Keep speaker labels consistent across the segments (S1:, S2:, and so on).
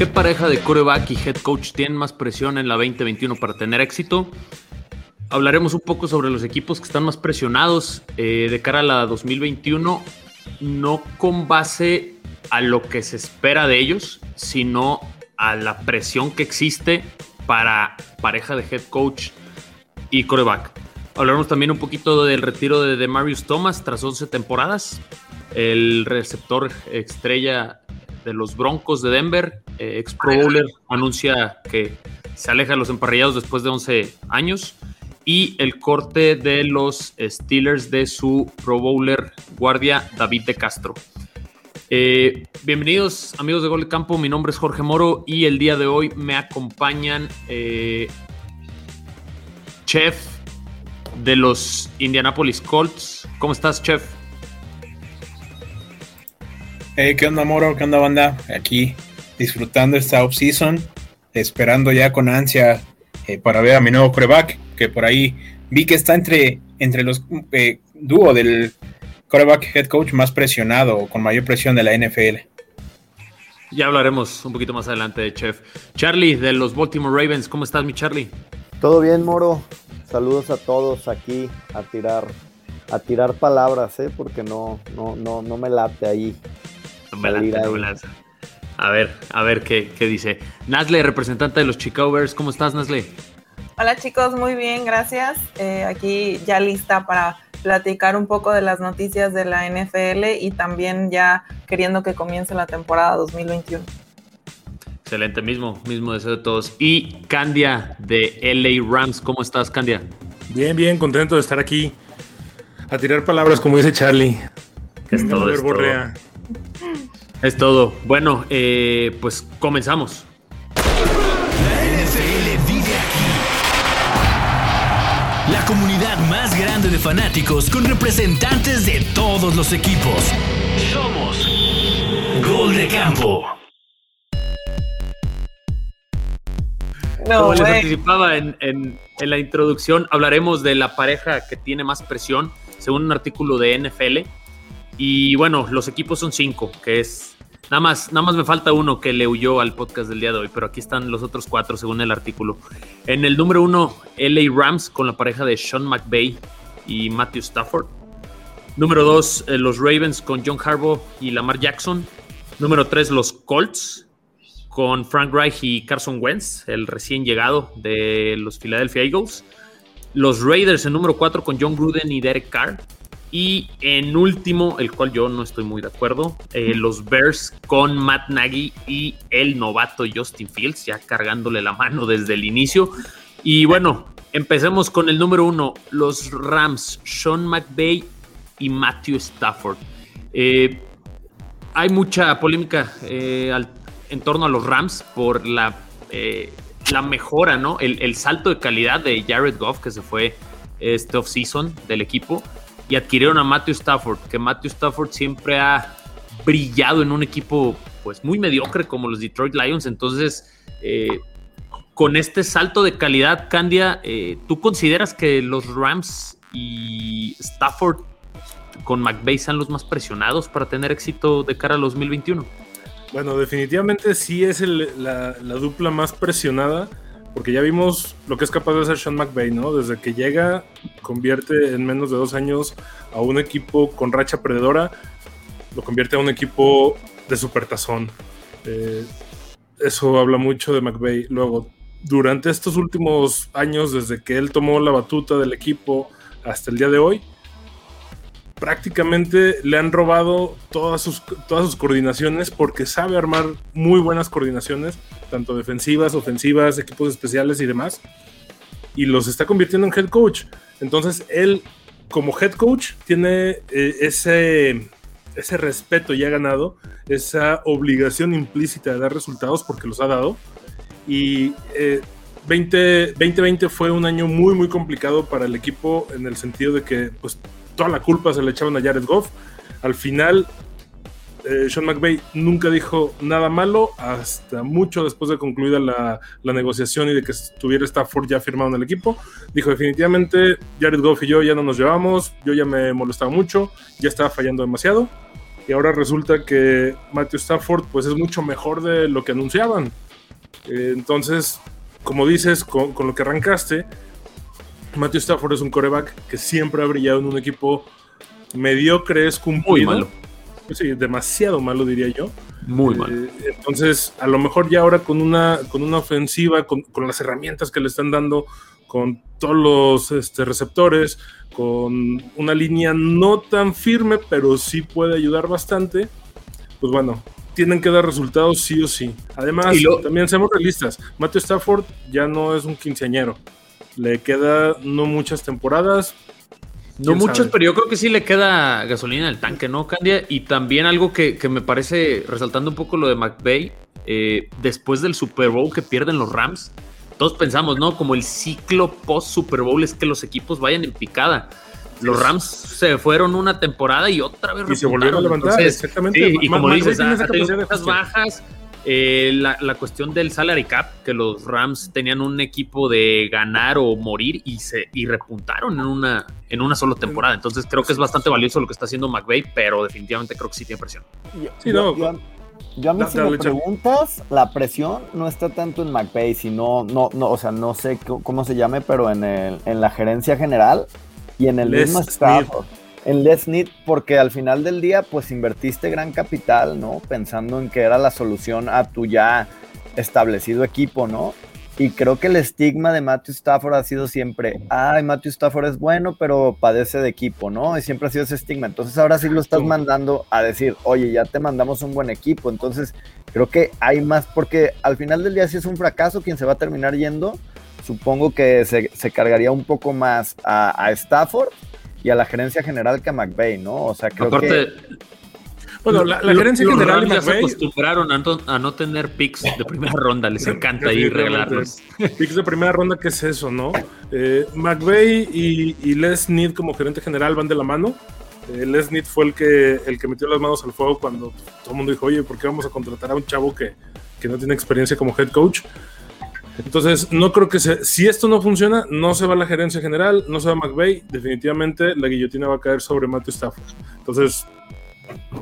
S1: ¿Qué pareja de coreback y head coach tienen más presión en la 2021 para tener éxito? Hablaremos un poco sobre los equipos que están más presionados eh, de cara a la 2021, no con base a lo que se espera de ellos, sino a la presión que existe para pareja de head coach y coreback. Hablaremos también un poquito del retiro de Marius Thomas tras 11 temporadas, el receptor estrella de los Broncos de Denver, ex Pro Bowler, anuncia que se aleja de los emparrillados después de 11 años. Y el corte de los Steelers de su Pro Bowler guardia David de Castro. Eh, bienvenidos amigos de Gol de Campo, mi nombre es Jorge Moro y el día de hoy me acompañan eh, Chef de los Indianapolis Colts. ¿Cómo estás, Chef?
S2: ¿qué onda, Moro? ¿Qué onda, banda? Aquí disfrutando esta off-season, esperando ya con ansia eh, para ver a mi nuevo coreback, que por ahí vi que está entre, entre los eh, dúo del coreback head coach más presionado, con mayor presión de la NFL.
S1: Ya hablaremos un poquito más adelante de Chef. Charlie, de los Baltimore Ravens, ¿cómo estás, mi Charlie?
S3: Todo bien, Moro. Saludos a todos aquí a tirar, a tirar palabras, ¿eh? porque no, no, no, no me late ahí
S1: a ver, a ver qué, dice. Nasle, representante de los Chicago Bears, ¿cómo estás, Nasle?
S4: Hola chicos, muy bien, gracias. Eh, aquí ya lista para platicar un poco de las noticias de la NFL y también ya queriendo que comience la temporada 2021.
S1: Excelente, mismo, mismo deseo de todos. Y Candia de LA Rams, ¿cómo estás, Candia?
S5: Bien, bien, contento de estar aquí a tirar palabras, como dice Charlie.
S1: Es todo, es todo. Es todo. Bueno, eh, pues comenzamos.
S6: La NFL vive aquí. La comunidad más grande de fanáticos con representantes de todos los equipos. Somos Gol de Campo.
S1: Como les anticipaba en, en la introducción, hablaremos de la pareja que tiene más presión, según un artículo de NFL y bueno, los equipos son cinco, que es. Nada más, nada más me falta uno que le huyó al podcast del día de hoy, pero aquí están los otros cuatro según el artículo. En el número uno, LA Rams con la pareja de Sean McVay y Matthew Stafford. Número dos, eh, los Ravens con John Harbaugh y Lamar Jackson. Número tres, los Colts con Frank Reich y Carson Wentz, el recién llegado de los Philadelphia Eagles. Los Raiders en número cuatro con John Gruden y Derek Carr. Y en último, el cual yo no estoy muy de acuerdo, eh, los Bears con Matt Nagy y el novato Justin Fields, ya cargándole la mano desde el inicio. Y bueno, empecemos con el número uno, los Rams, Sean McVay y Matthew Stafford. Eh, hay mucha polémica eh, en torno a los Rams por la, la mejora, ¿no? El, el salto de calidad de Jared Goff que se fue este offseason del equipo y adquirieron a Matthew Stafford, que Matthew Stafford siempre ha brillado en un equipo pues muy mediocre como los Detroit Lions. Entonces, eh, con este salto de calidad, Candia, eh, ¿tú consideras que los Rams y Stafford con McVay sean los más presionados para tener éxito de cara al 2021?
S5: Bueno, definitivamente sí es la, la dupla más presionada porque ya vimos lo que es capaz de hacer Sean McVay, ¿no? Desde que llega, convierte en menos de dos años a un equipo con racha perdedora, lo convierte a un equipo de supertazón. Eh, eso habla mucho de McVay. Luego, durante estos últimos años, desde que él tomó la batuta del equipo hasta el día de hoy, prácticamente le han robado todas sus, todas sus coordinaciones porque sabe armar muy buenas coordinaciones, tanto defensivas, ofensivas, equipos especiales y demás, y los está convirtiendo en head coach. Entonces él, como head coach, tiene eh, ese, ese respeto ya ganado, esa obligación implícita de dar resultados porque los ha dado. Y 20, 2020 fue un año muy, muy complicado para el equipo en el sentido de que pues, toda la culpa se le echaban a Jared Goff. Al final, eh, Sean McVay nunca dijo nada malo hasta mucho después de concluida la, negociación y de que estuviera Stafford ya firmado en el equipo. Dijo definitivamente, Jared Goff y yo ya no nos llevamos, yo ya me molestaba mucho, ya estaba fallando demasiado. y ahora resulta que Matthew Stafford pues es mucho mejor de lo que anunciaban. Eh, entonces, como dices, con, lo que arrancaste, Matthew Stafford es un coreback que siempre ha brillado en un equipo mediocre, es cumplido.
S1: Muy malo.
S5: Sí, demasiado malo diría yo.
S1: Muy mal.
S5: Eh, entonces, a lo mejor ya ahora con una, con una ofensiva, con, con las herramientas que le están dando, con todos los este, receptores, con una línea no tan firme, pero sí puede ayudar bastante, pues bueno, tienen que dar resultados sí o sí. Además,
S1: lo-
S5: también seamos realistas, Matthew Stafford ya no es un quinceañero. Le queda no muchas temporadas.
S1: No muchos,
S5: sabe.
S1: pero yo creo que sí le queda gasolina en el tanque, ¿no, Candia? Y también algo que, que me parece, resaltando un poco lo de McVay, eh, después del Super Bowl que pierden los Rams, todos pensamos, ¿no? Como el ciclo post-Super Bowl es que los equipos vayan en picada. Los Rams se fueron una temporada y otra vez
S5: Y se volvieron a levantar,
S1: Entonces,
S5: exactamente.
S1: Sí, y como dices, ha tenido bajas. Eh, la, la cuestión del salary cap, que los Rams tenían un equipo de ganar o morir y se y repuntaron en una, en una sola temporada. Entonces creo que es bastante valioso lo que está haciendo McVay, pero definitivamente creo que sí tiene presión.
S3: Yo,
S5: Sí,
S3: yo-
S5: no.
S3: yo- yo a mí
S5: Da-
S3: si me preguntas, la presión no está tanto en McVay, sino, no, no, o sea, no sé cómo se llame, pero en, el, en la gerencia general y en el
S5: Les
S3: mismo
S5: Snead.
S3: staff. En Snead, porque al final del día, pues invertiste gran capital, ¿no? Pensando en que era la solución a tu ya establecido equipo, ¿no? Y creo que el estigma de Matthew Stafford ha sido siempre, ay, Matthew Stafford es bueno, pero padece de equipo, ¿no? Y siempre ha sido ese estigma. Entonces ahora sí lo estás mandando a decir, oye, ya te mandamos un buen equipo. Entonces creo que hay más, porque al final del día si es un fracaso, quien se va a terminar yendo, supongo que se, se cargaría un poco más a, a Stafford y a la gerencia general que a McVay, ¿no? O sea, creo
S1: Aparte,
S3: que...
S5: Bueno, la, la
S1: lo-
S5: gerencia
S1: los
S5: general
S1: Rams
S5: y
S1: ya se acostumbraron a no, a no tener picks de primera ronda, les encanta ahí regalarlos.
S5: picks de primera ronda, ¿qué es eso, no? Eh, McVay y, y Les Snead como gerente general van de la mano. Eh, Les Snead fue el que, el que metió las manos al fuego cuando todo el mundo dijo, oye, ¿por qué vamos a contratar a un chavo que, que no tiene experiencia como head coach? Entonces, no creo que se, si esto no funciona, no se va la gerencia general, no se va McVay, definitivamente la guillotina va a caer sobre Matthew Stafford. Entonces,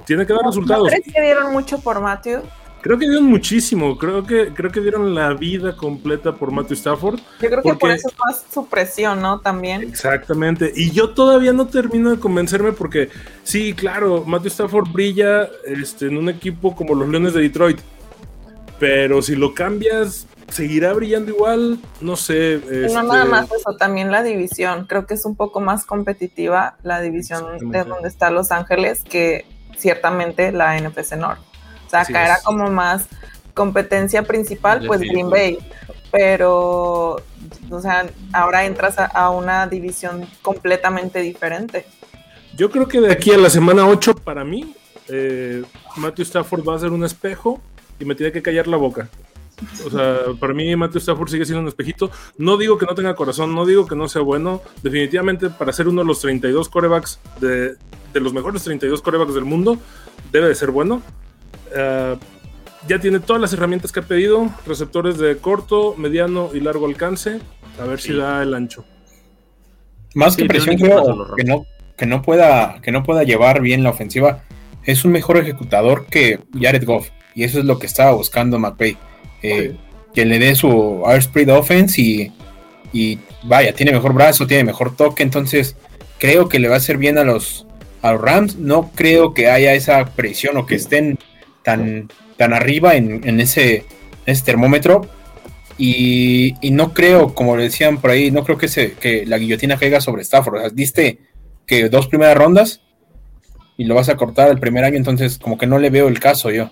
S5: tiene que dar
S4: ¿No
S5: resultados.
S4: crees que dieron mucho por Matthew?
S5: Creo que dieron muchísimo, creo que, creo que dieron la vida completa por Matthew Stafford.
S4: Yo creo que por eso es más su presión, ¿no? También.
S5: Exactamente. Y yo todavía no termino de convencerme porque, sí, claro, Matthew Stafford brilla este, en un equipo como los Leones de Detroit. Pero si lo cambias, seguirá brillando igual. No sé. Este,
S4: no nada más eso, también la división. Creo que es un poco más competitiva la división de donde está Los Ángeles que ciertamente la NFC North. O sea,
S5: Así
S4: acá era
S5: es.
S4: como más competencia principal, pues Green Bay. Pero, o sea, ahora entras a, a una división completamente diferente.
S5: Yo creo que de aquí a la semana 8, para mí, eh, Matthew Stafford va a ser un espejo y me tiene que callar la boca. O sea, para mí Matthew Stafford sigue siendo un espejito. No digo que no tenga corazón, no digo que no sea bueno. Definitivamente para ser uno de los 32 corebacks, de, de los mejores 32 corebacks del mundo, debe de ser bueno. Eh, ya tiene todas las herramientas que ha pedido, receptores de corto, mediano y largo alcance. A ver si da el ancho.
S2: Más
S1: Sí,
S2: que presión, creo que no, que no pueda, que no pueda llevar bien la ofensiva. Es un mejor ejecutador que Jared Goff. Y eso es lo que estaba buscando McVay. Eh, Que le dé su airspeed offense y, y vaya, tiene mejor brazo, tiene mejor toque. Entonces, creo que le va a hacer bien a los, a los Rams. No creo que haya esa presión o que estén tan, tan arriba en, en ese, ese termómetro. Y, y no creo, como le decían por ahí, no creo que, se, que la guillotina caiga sobre Stafford. O sea, diste que dos primeras rondas y lo vas a cortar el primer año, entonces como que no le veo el caso yo.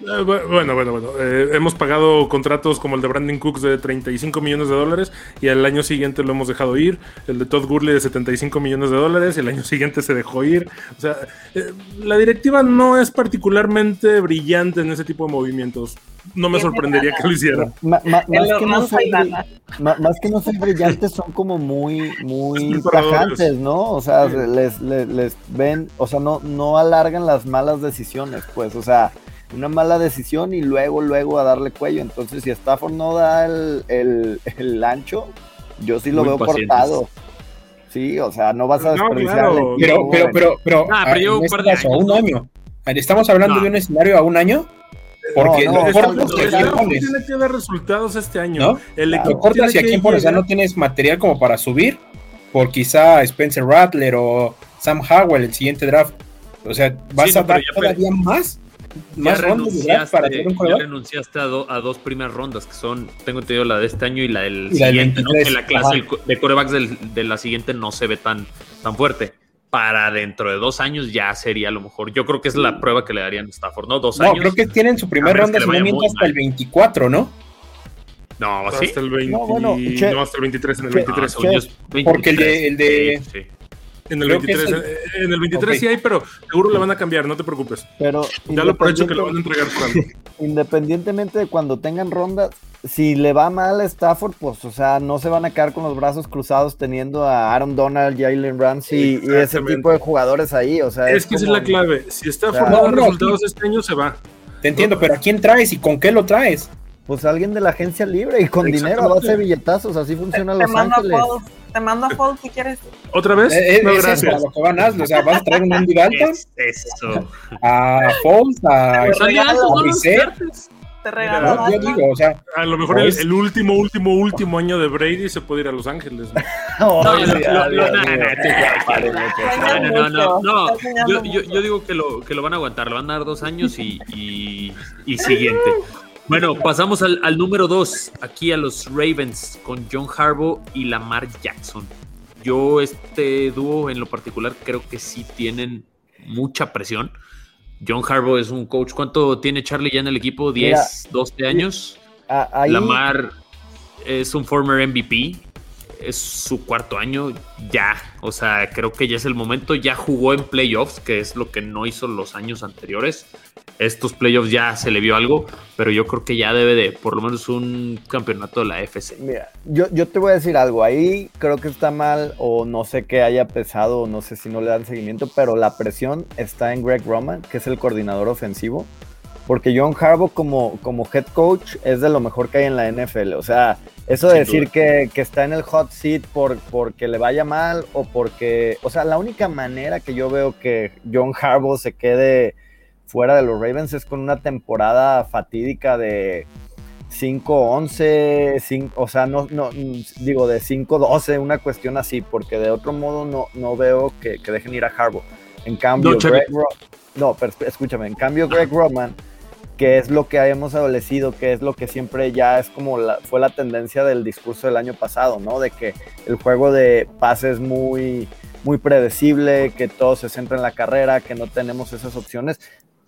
S5: Eh, bu- Bueno, bueno, bueno. Eh, hemos pagado contratos como el de Brandon Cooks de 35 millones de dólares y al año siguiente lo hemos dejado ir. El de Todd Gurley de 75 millones de dólares y el año siguiente se dejó ir. O sea, eh, la directiva no es particularmente brillante en ese tipo de movimientos. No me sorprendería que lo hicieran.
S3: Ma- ma-
S4: En
S3: más, que no ma- más que ser brillantes, son como muy, muy tajantes, ¿no? O sea,
S5: Sí.
S3: les, les, les ven, o sea, no, no alargan las malas decisiones, pues, o sea, una mala decisión y luego, luego a darle cuello. Entonces, si Stafford no da el, el, el ancho, yo sí lo
S1: Muy
S3: veo
S1: pacientes.
S3: cortado. Sí, o sea, no vas a
S5: No,
S3: desperdiciar
S5: claro.
S3: equipo
S2: Pero, pero,
S3: en-
S2: pero, pero,
S1: Ah, pero
S2: ah, en
S1: un
S2: este
S1: par de
S2: caso,
S1: años,
S2: un
S1: ¿no?
S2: año. Estamos hablando
S1: No.
S2: de un escenario a un año. Porque
S3: No,
S2: no,
S3: no,
S2: cortas
S3: no
S5: tiene que dar resultados este año.
S2: ¿no?
S5: El
S3: Claro.
S5: equipo
S2: Lo cortas y
S5: tiene
S2: a quién
S5: que
S2: pones, o sea,
S5: llegar-
S2: no tienes material como para subir por quizá Spencer Rattler o Sam Howell el siguiente draft. O sea, vas
S1: Sí, no,
S2: a dar todavía más,
S1: Ya
S2: más rondas de draft para hacer un
S1: ya renunciaste a, do- a dos primeras rondas, que son, tengo entendido, la de este año y la del
S2: Y la del
S1: siguiente, ¿no?
S2: 23,
S1: Que la clase co- de corebacks del- de la siguiente no se ve tan, tan fuerte. Para dentro de dos años ya sería a lo mejor. Yo creo que es la prueba que le darían a Stafford, ¿no? Dos
S2: No,
S1: años.
S2: creo que tienen su primera ronda, si no hasta
S1: mal.
S2: el 24, ¿no?
S1: No, ¿sí?
S5: Hasta el 20,
S3: No, bueno, che-
S5: no, hasta el 23, en el
S3: che-
S1: No,
S5: 23.
S1: según yo es
S2: Porque el de- el de-
S1: 23, sí.
S5: En el
S2: Creo que
S5: 23,
S2: es
S5: eh, en el 23
S2: Ok.
S5: sí hay, pero seguro le van a cambiar, no te preocupes.
S3: Pero
S5: Ya lo por hecho que lo van a entregar algo.
S3: independientemente de cuando tengan rondas, si le va mal a Stafford, pues, o sea, no se van a quedar con los brazos cruzados teniendo a Aaron Donald, Jalen Ramsey y ese tipo de jugadores ahí. O sea,
S5: Es que esa es la clave. Si está
S3: Claro.
S5: formando
S2: No, no,
S5: resultados este año, se va.
S2: Te entiendo, pero ¿a quién traes y con qué lo traes?
S3: Pues alguien de la agencia libre y con dinero a
S5: Exactamente.
S3: base de billetazos, así funciona Los
S4: a
S3: Ángeles.
S4: Te mando a Foles si quieres.
S5: ¿Otra vez?
S2: Eh, eh,
S5: no,
S2: es eso,
S5: gracias.
S2: a lo que van a hacer. O sea, vas a traer un Andy Dalton,
S1: Es eso.
S2: a Foles, a,
S1: no.
S4: Te regalo
S2: ¿no? Yo digo, o sea,
S5: A lo mejor el,
S2: Pues-
S5: el último, último, último año de Brady se puede ir a Los Ángeles. ¿no?
S3: No,
S1: No, lo- lo- lo- no, no. No, no, no, no, no. Yo, yo, yo digo que lo, que lo van a aguantar, le van a dar dos años y, y, y siguiente. Bueno, pasamos al, al número dos, aquí a los Ravens con John Harbaugh y Lamar Jackson. Yo este dúo en lo particular creo que sí tienen mucha presión. John Harbaugh es un coach. ¿Cuánto tiene Charlie ya en el equipo? ¿10,
S3: Mira,
S1: 12 años?
S3: Ahí-
S1: Lamar es un former MVP, es su cuarto año ya, o sea, creo que ya es el momento, ya jugó en playoffs, que es lo que no hizo los años anteriores. Estos playoffs ya se le vio algo, pero yo creo que ya debe de por lo menos un campeonato de la FC.
S3: Mira, yo, yo te voy a decir algo, ahí creo que está mal o no sé qué haya pesado no sé si no le dan seguimiento, pero la presión está en Greg Roman, que es el coordinador ofensivo, porque John Harbaugh como, como head coach es de lo mejor que hay en la NFL, o sea, eso de decir que, que está en el hot seat por, porque le vaya mal o porque, o sea, la única manera que yo veo que John Harbaugh se quede fuera de los Ravens es con una temporada fatídica de 5-11, 5, o sea, no, no, digo de 5-12, una cuestión así, porque de otro modo no, no veo que, que dejen ir a Harbaugh. En cambio,
S1: No.
S3: Greg Ro- no, pero escúchame, en cambio Greg Roman, que es lo que hemos adolecido, que es lo que siempre ya es como la, fue la tendencia del discurso del año pasado, ¿no? De que el juego de pases muy muy predecible, que todo se centra en la carrera, que no tenemos esas opciones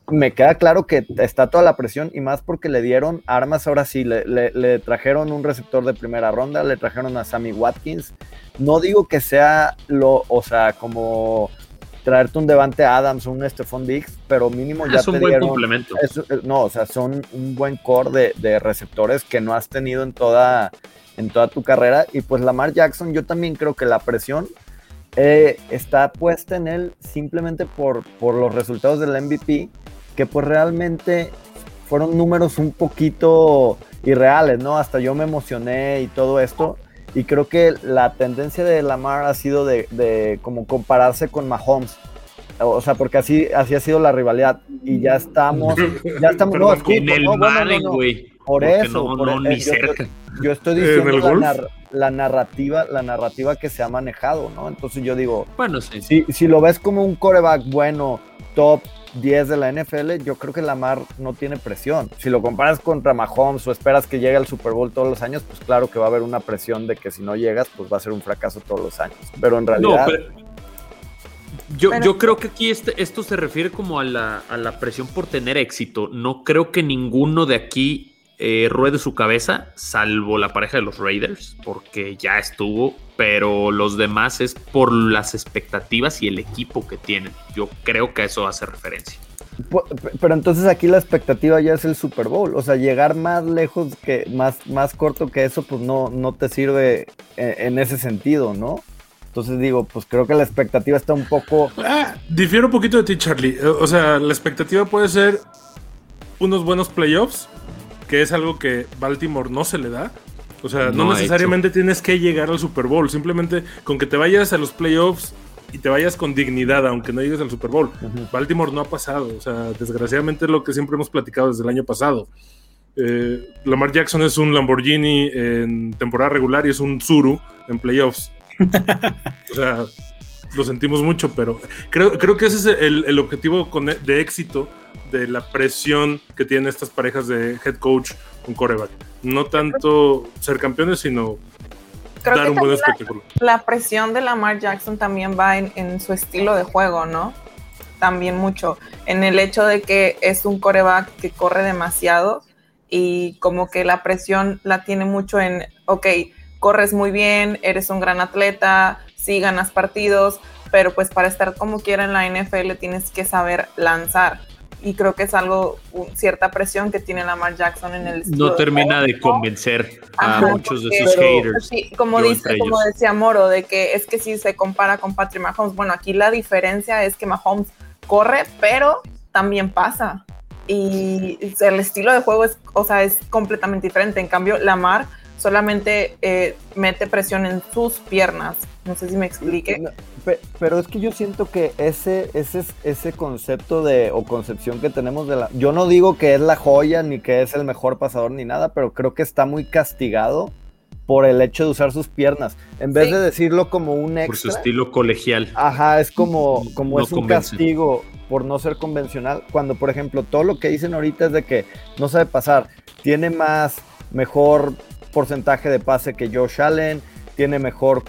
S3: me queda claro que está toda la presión y más porque le dieron armas ahora sí, le- le trajeron un receptor de primera ronda, le trajeron a Sammy Watkins. No digo que sea lo, o sea, como traerte un Devante Adams o un Stephon Diggs, pero mínimo ya
S1: es un
S3: te
S1: buen
S3: dieron.
S1: complemento.
S3: es- eh, no, o sea, son un buen core de, de receptores que no has tenido en toda, en toda tu carrera. Y pues Lamar Jackson, yo también creo que la presión eh, está puesta en él simplemente por, por los resultados del MVP, que pues realmente fueron números un poquito irreales, ¿no? Hasta yo me emocioné y todo esto. Y creo que la tendencia de Lamar ha sido de, de como compararse con Mahomes. O sea, porque así, así ha sido la rivalidad. Y ya estamos, ya estamos, no,
S5: Perdón,
S3: escucha,
S1: en el
S3: no,
S1: Madden,
S3: no.
S1: güey.
S3: Por eso,
S1: no,
S3: por
S1: no, ni
S3: eh, yo-
S1: cerca.
S3: Yo estoy
S5: ¿En
S3: diciendo nar- la narrativa, la narrativa que se ha manejado, ¿no? Entonces yo digo,
S1: Bueno, sí.
S3: si, si lo ves como un coreback bueno, top 10 de la NFL, yo creo que Lamar no tiene presión. Si lo comparas contra Mahomes o esperas que llegue al Super Bowl todos los años, pues claro que va a haber una presión de que si no llegas, pues va a ser un fracaso todos los años. Pero en
S1: No,
S3: realidad,
S1: pero yo,
S4: Pero-
S1: yo creo que aquí este, esto se refiere como a la, a la presión por tener éxito. No creo que ninguno de aquí eh, ruede su cabeza, salvo la pareja de los Raiders, porque ya estuvo, pero los demás es por las expectativas y el equipo que tienen. Yo creo que a eso hace referencia.
S3: pero entonces aquí la expectativa ya es el Super Bowl. O sea, llegar más lejos que, más, más corto que eso, pues no, no te sirve en, en ese sentido, ¿no? Entonces digo, pues creo que la expectativa está un poco
S5: Ah, difiero un poquito de ti, Charlie. O sea, la expectativa puede ser unos buenos playoffs, que es algo que Baltimore no se le da. O sea, no,
S1: No
S5: necesariamente tienes que llegar al Super Bowl. Simplemente con que te vayas a los playoffs y te vayas con dignidad, aunque no llegues al Super Bowl. Baltimore no ha pasado, o sea, desgraciadamente es lo que siempre hemos platicado desde el año pasado. Eh, Lamar Jackson es un Lamborghini en temporada regular y es un Zuru en playoffs. o sea, lo sentimos mucho, pero creo, creo que ese es el, objetivo de éxito de la presión que tienen estas parejas de head coach con coreback. No tanto ser campeones, sino dar un buen espectáculo.
S4: La, presión de Lamar Jackson también va en, su estilo de juego, ¿no? También mucho. En el hecho de que es un coreback que corre demasiado y como que la presión la tiene mucho en, ok, corres muy bien, eres un gran atleta, sí ganas partidos, pero pues para estar como quiera en la NFL tienes que saber lanzar. Y creo que es algo, cierta presión que tiene Lamar Jackson en el...
S1: No termina de, convencer a muchos de sus haters.
S4: Sí, como, dice, como decía Moro, de que es que si se compara con Patrick Mahomes, bueno, aquí la diferencia es que Mahomes corre, pero también pasa. Y el estilo de juego es, o sea, es completamente diferente. En cambio, Lamar solamente eh, mete presión en sus piernas. No sé si me explique.
S3: pero es que yo siento que ese, ese, ese concepto de, o concepción que tenemos de la... Yo no digo que es la joya, ni que es el mejor pasador, ni nada, pero creo que está muy castigado por el hecho de usar sus piernas. En vez de decirlo como un extra...
S1: Por su estilo colegial.
S3: Ajá, es como, como es un castigo por no ser convencional. Cuando, por ejemplo, todo lo que dicen ahorita es de que no sabe pasar, tiene más, mejor porcentaje de pase que Josh Allen, tiene mejor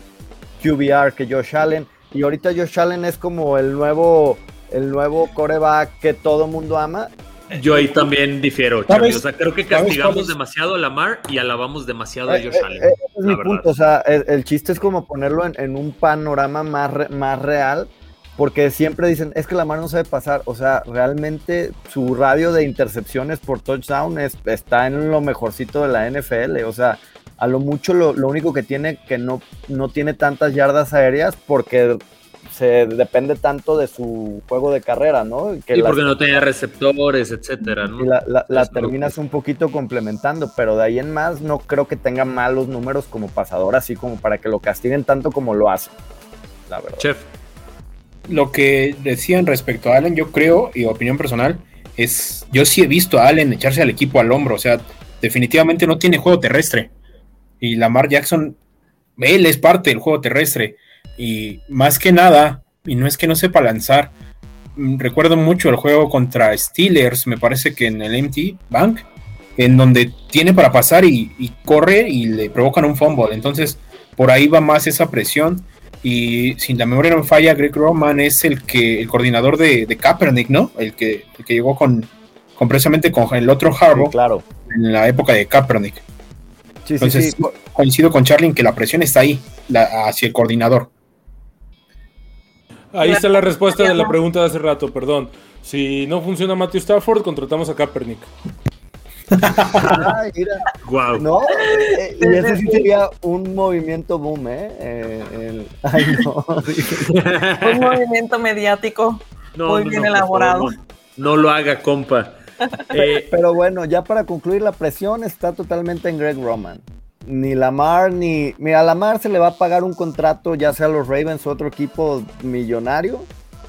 S3: QBR que Josh Allen. Y ahorita Josh Allen es como el nuevo, el nuevo coreback que todo mundo ama.
S1: Yo ahí también difiero, Charlie. O sea, creo que castigamos demasiado a Lamar y alabamos demasiado a eh, Josh eh, Allen.
S3: Eh, es mi punto. O sea, el, chiste es como ponerlo en, un panorama más, más real porque siempre dicen, es que Lamar no sabe pasar, o sea, realmente su radio de intercepciones por touchdown está en lo mejorcito de la NFL, o sea, a lo mucho lo, único que tiene que no, no tiene tantas yardas aéreas porque se depende tanto de su juego de carrera, ¿no?
S1: Que porque no tenía receptores, etcétera, ¿no?
S3: Y la, terminas un poquito complementando, pero de ahí en más no creo que tenga malos números como pasador, así como para que lo castiguen tanto como lo hace, la verdad.
S2: Chef lo que decían respecto a Allen, yo creo, y opinión personal, es, yo sí he visto a Allen echarse al equipo al hombro, o sea, definitivamente no tiene juego terrestre. Y Lamar Jackson, él es parte del juego terrestre. Y más que nada, y no es que no sepa lanzar, mm, recuerdo mucho el juego contra Steelers, me parece que en el MT Bank, en donde tiene para pasar y, y corre y le provocan un fumble. Entonces, por ahí va más esa presión y sin la memoria no me falla, Greg Roman es el que el coordinador de, Kaepernick, ¿no? El que, que llegó con, con, precisamente con el otro Harbaugh
S3: claro.
S2: en la época de Kaepernick. Entonces coincido con Charlie en que la presión está ahí, hacia el coordinador.
S5: Ahí está la respuesta de la pregunta de hace rato, perdón. Si no funciona Matthew Stafford, contratamos a Kaepernick.
S3: Wow. ¿No? Eh, y ese sí sería un movimiento boom, ¿eh? eh ay,
S4: no. un movimiento mediático muy bien elaborado.
S1: no, lo haga, compa.
S3: Eh, pero bueno, ya para concluir, la presión está totalmente en Greg Roman. Ni Lamar, ni. Mira, a Lamar se le va a pagar un contrato, ya sea a los Ravens o otro equipo millonario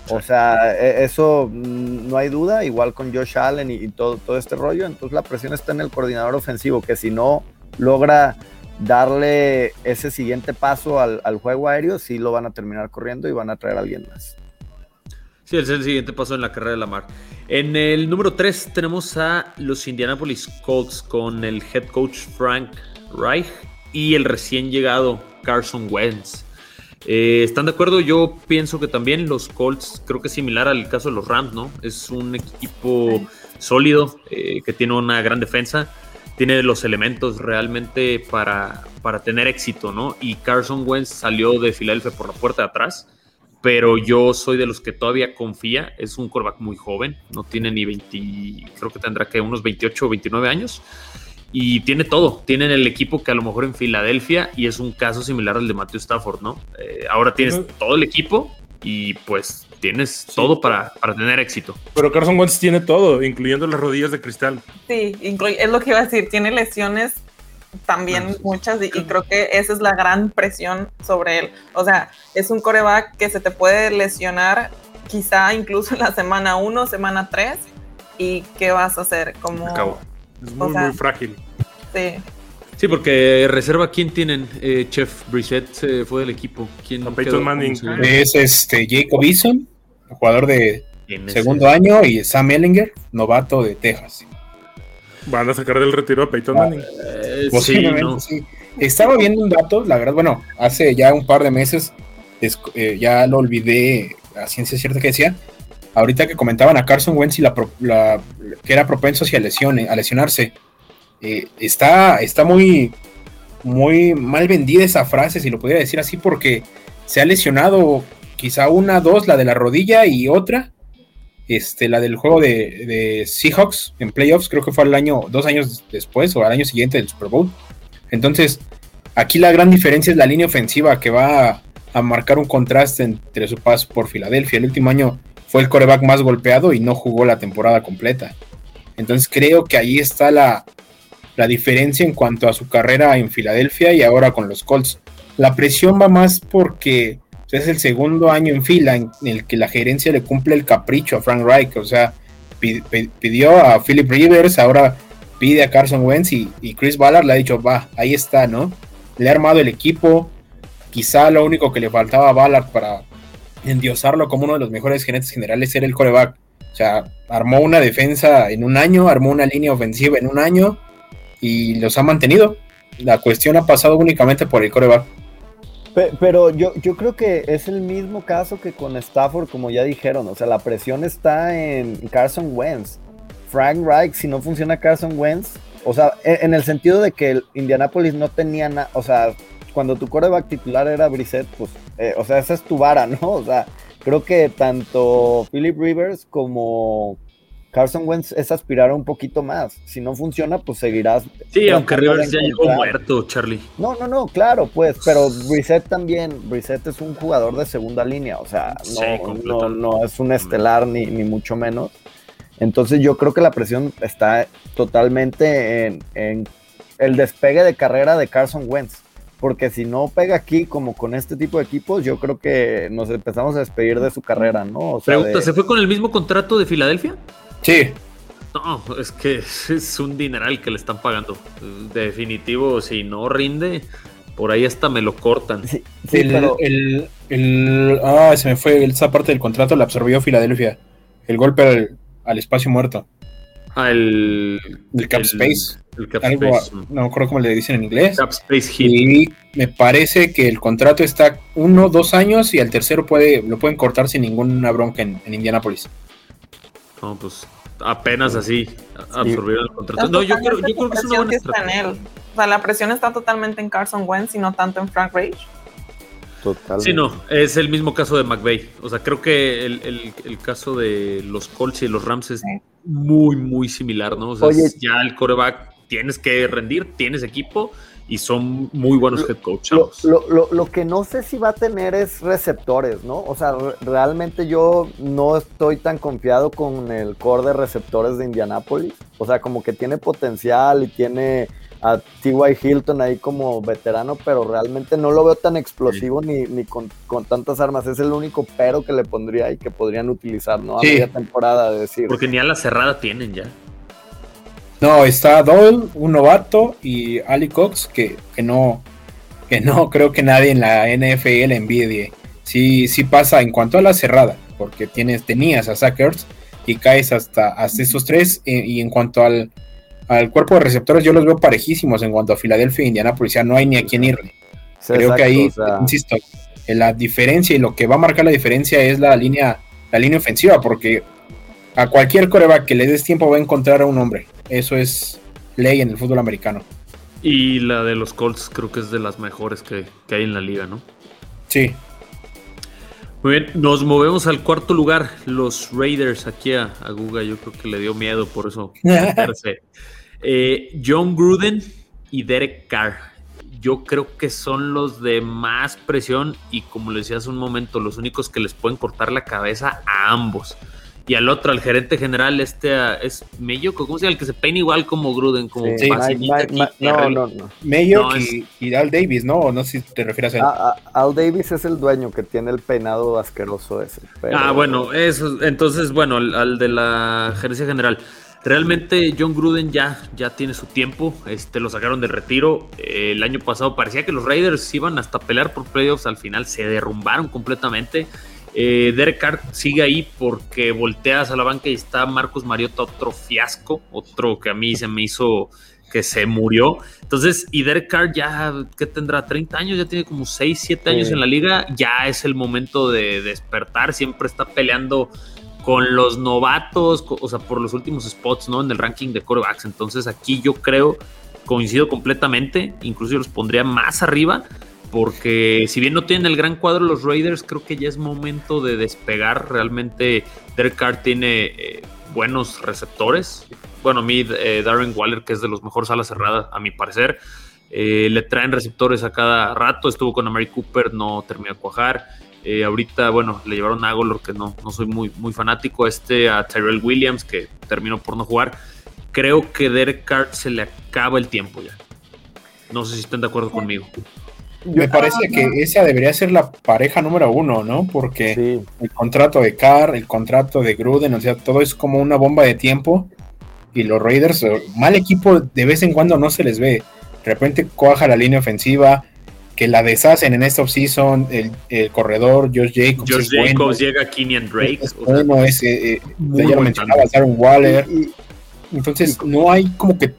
S3: o sea, e, eso mm, no hay duda, igual con Josh Allen y, todo, todo este rollo. Entonces la presión está en el coordinador ofensivo, que si no logra darle ese siguiente paso al, juego aéreo, sí lo van a terminar corriendo y van a traer a alguien más.
S1: Sí, es el siguiente paso en la carrera de Lamar. En el número 3 tenemos a los Indianapolis Colts con el head coach Frank Reich y el recién llegado Carson Wentz. Eh, ¿Están de acuerdo? Yo pienso que también los Colts, creo que es similar al caso de los Rams, ¿no? Es un equipo sólido, eh, que tiene una gran defensa, tiene los elementos realmente para, para tener éxito, ¿no? Y Carson Wentz salió de Filadelfia por la puerta de atrás, pero yo soy de los que todavía confía, es un quarterback muy joven, no tiene ni 20, creo que tendrá que unos 28 o 29 años y tiene todo. Tienen el equipo que a lo mejor en Filadelfia y es un caso similar al de Matthew Stafford, ¿no? Eh, ahora tienes todo el equipo y pues tienes todo para, tener éxito.
S5: Pero Carson Wentz tiene todo, incluyendo las rodillas de cristal.
S4: Sí, es lo que iba a decir. Tiene lesiones también muchas, y, y, creo que esa es la gran presión sobre él. O sea, es un coreback que se te puede lesionar quizá incluso en la semana 1, semana 3, y ¿qué vas a hacer? Como.
S5: Es muy,
S4: sea,
S5: muy frágil.
S4: Sí.
S1: Sí, porque reserva, ¿quién tienen? Eh, Chef Brissett se fue del equipo. ¿Quién
S5: Peyton
S1: quedó?
S5: Manning.
S2: Es este Jacob Eason, jugador de
S1: ¿Quién es
S2: segundo
S1: ese?
S2: año, y Sam Ellinger, novato de Texas.
S5: Van a sacar del retiro a Peyton Manning.
S1: Eh, sí,
S2: Posiblemente,
S1: no.
S2: sí. Estaba viendo un dato, la verdad, bueno, hace ya un par de meses, es- eh, ya lo olvidé a ciencia cierta que decía. Ahorita que comentaban a Carson Wentz y la, pro- la- que era propenso hacia lesiones, a lesionarse, eh, está, está muy, muy mal vendida esa frase, si lo pudiera decir así, porque se ha lesionado quizá una, dos, la de la rodilla y otra, este, la del juego de, Seahawks en playoffs, creo que fue al año, dos años después o al año siguiente del Super Bowl. Entonces, aquí la gran diferencia es la línea ofensiva que va a, a marcar un contraste entre su paso por Filadelfia. El último año fue el coreback más golpeado y no jugó la temporada completa. Entonces creo que ahí está la, la diferencia en cuanto a su carrera en Filadelfia y ahora con los Colts. La presión va más porque es el segundo año en fila en el que la gerencia le cumple el capricho a Frank Reich. O sea, pi- pi- pidió a Philip Rivers, ahora pide a Carson Wentz y, y Chris Ballard le ha dicho, va, ahí está, ¿no? Le ha armado el equipo. Quizá lo único que le faltaba a Ballard para endiosarlo como uno de los mejores gerentes generales era el coreback. O sea, armó una defensa en un año, armó una línea ofensiva en un año y los ha mantenido. La cuestión ha pasado únicamente por el coreback.
S3: Pe- Pero yo, yo creo que es el mismo caso que con Stafford, como ya dijeron. O sea, la presión está en Carson Wentz. Frank Reich, si no funciona Carson Wentz, o sea, e- en el sentido de que Indianapolis no tenía nada, o sea, cuando tu coreback titular era Brissett, pues, eh, o sea, esa es tu vara, ¿no? O sea, creo que tanto Philip Rivers como Carson Wentz es aspirar a un poquito más. Si no funciona, pues seguirás.
S1: Sí, aunque Rivers ya llegó muerto, Charlie.
S3: no, no, no, claro, pues, pero Brissett también, Brissett es un jugador de segunda línea, o sea,
S1: Sí,
S3: no, no, no es un estelar ni, ni mucho menos. Entonces yo creo que la presión está totalmente en, en el despegue de carrera de Carson Wentz, porque si no pega aquí como con este tipo de equipos, yo creo que nos empezamos a despedir de su carrera, ¿no? O sea,
S1: Pregunta,
S3: de-
S1: ¿se fue con el mismo contrato de Filadelfia?
S2: Sí,
S1: No, es que es un dineral que le están pagando. Definitivo, si no rinde, por ahí hasta me lo cortan.
S3: sí, sí,
S2: el,
S3: pero-
S2: el- el- ah, se me fue esa parte del contrato, la absorbió Filadelfia. El golpe al, al espacio muerto.
S1: Ah, el,
S2: El cap
S1: el-
S2: space.
S1: El cap
S2: Algo,
S1: space.
S2: no me acuerdo cómo le dicen en inglés.
S1: Cap space hit.
S2: Y me parece que el contrato está uno, dos años y al tercero puede, lo pueden cortar sin ninguna bronca en, en Indianapolis.
S1: No, pues apenas así absorbieron el contrato. No, yo creo, yo creo que es una buena estrategia.
S4: él. O sea, la presión está totalmente en Carson Wentz y no tanto en Frank Reich.
S3: totalmente.
S1: Sí, no, es el mismo caso de McVeigh. O sea, creo que el, el- el caso de los Colts y los Rams es
S4: Sí.
S1: muy, muy similar, ¿no? O sea,
S3: Oye.
S1: ya el coreback tienes que rendir, tienes equipo y son muy buenos head coach.
S3: Lo, lo- lo- lo que no sé si va a tener es receptores, ¿no? O sea, re- realmente yo no estoy tan confiado con el core de receptores de Indianapolis. O sea, como que tiene potencial y tiene a T.Y. Hilton ahí como veterano, pero realmente no lo veo tan explosivo ni, ni con, con tantas armas. Es el único pero que le pondría y que podrían utilizar, ¿no? A
S2: Sí.
S3: media temporada, de decir.
S1: Porque ni a la cerrada tienen ya.
S2: No, está Doyle, un novato, y Ali Cox, que, que no, que no creo que nadie en la NFL envidie. Sí, sí pasa en cuanto a la cerrada, porque tienes, tenías a Sackers y caes hasta, hasta estos tres. y en cuanto al, al cuerpo de receptores, yo los veo parejísimos en cuanto a Filadelfia e Indianapolis. Ya no hay ni a quién irle.
S3: Sí,
S2: Creo que ahí,
S3: o sea,
S2: insisto, la diferencia y lo que va a marcar la diferencia es la línea, la línea ofensiva, porque a cualquier coreback que le des tiempo va a encontrar a un hombre. Eso es ley en el fútbol americano.
S1: Y la de los Colts creo que es de las mejores que, que hay en la liga, ¿no?
S2: Sí,
S1: Muy bien, nos movemos al cuarto lugar. Los Raiders aquí a, a Guga, yo creo que le dio miedo por eso. Eh, John Gruden y Derek Carr. Yo creo que son los de más presión y como les decía hace un momento, los únicos que les pueden cortar la cabeza a ambos. Y al otro, al gerente general, este ah, es Mayo, ¿cómo se llama? El que se peina igual como Gruden, como
S3: Sí, Mike- Mike- no, no, no.
S1: No,
S2: y, y Al Davis, ¿no? No sé si te refieres a él.
S3: Ah, ah, Al Davis es el dueño que tiene el peinado asqueroso ese. pero-
S1: Ah, bueno, eso, entonces, bueno, al, al de la gerencia general. Realmente John Gruden ya, ya tiene su tiempo, este, lo sacaron del retiro. Eh, el año pasado parecía que los Raiders iban hasta pelear por playoffs, al final se derrumbaron completamente. Eh, Derek Carr sigue ahí porque volteas a la banca y está Marcos Mariota, otro fiasco, otro que a mí se me hizo que se murió. Entonces, y Derek Carr ya, ¿qué tendrá? 30 años, ya tiene como 6, 7 años
S3: Sí.
S1: en la liga, ya es el momento de despertar, siempre está peleando con los novatos, o sea, por los últimos spots, ¿no? En el ranking de quarterbacks. Entonces, aquí yo creo, coincido completamente, incluso yo los pondría más arriba, porque si bien no tienen el gran cuadro los Raiders, creo que ya es momento de despegar. Realmente Derek Carr tiene eh, buenos receptores. Bueno, a mí eh, Darren Waller, que es de los mejores alas cerradas, a mi parecer, eh, le traen receptores a cada rato. Estuvo con Amari Cooper, no terminó de cuajar. Ahorita, bueno, le llevaron a Agolor, que no, no soy muy, muy fanático. Este a Tyrell Williams, que terminó por no jugar. Creo que Derek Carr se le acaba el tiempo ya. No sé si estén de acuerdo conmigo.
S2: Me parece que esa debería ser la pareja número uno, ¿no? Porque
S3: Sí,
S2: el contrato de Carr, el contrato de Gruden, o sea, todo es como una bomba de tiempo. Y los Raiders, mal equipo, de vez en cuando no se les ve. De repente cuaja la línea ofensiva, que la deshacen en esta offseason. El, el corredor, Josh Jacobs.
S1: Josh
S2: bueno,
S1: Jacobs llega a Kenyan Drake.
S2: es bueno, es, eh, ya lo mencionabas, Aaron Waller.
S3: y,
S2: Entonces, no hay como que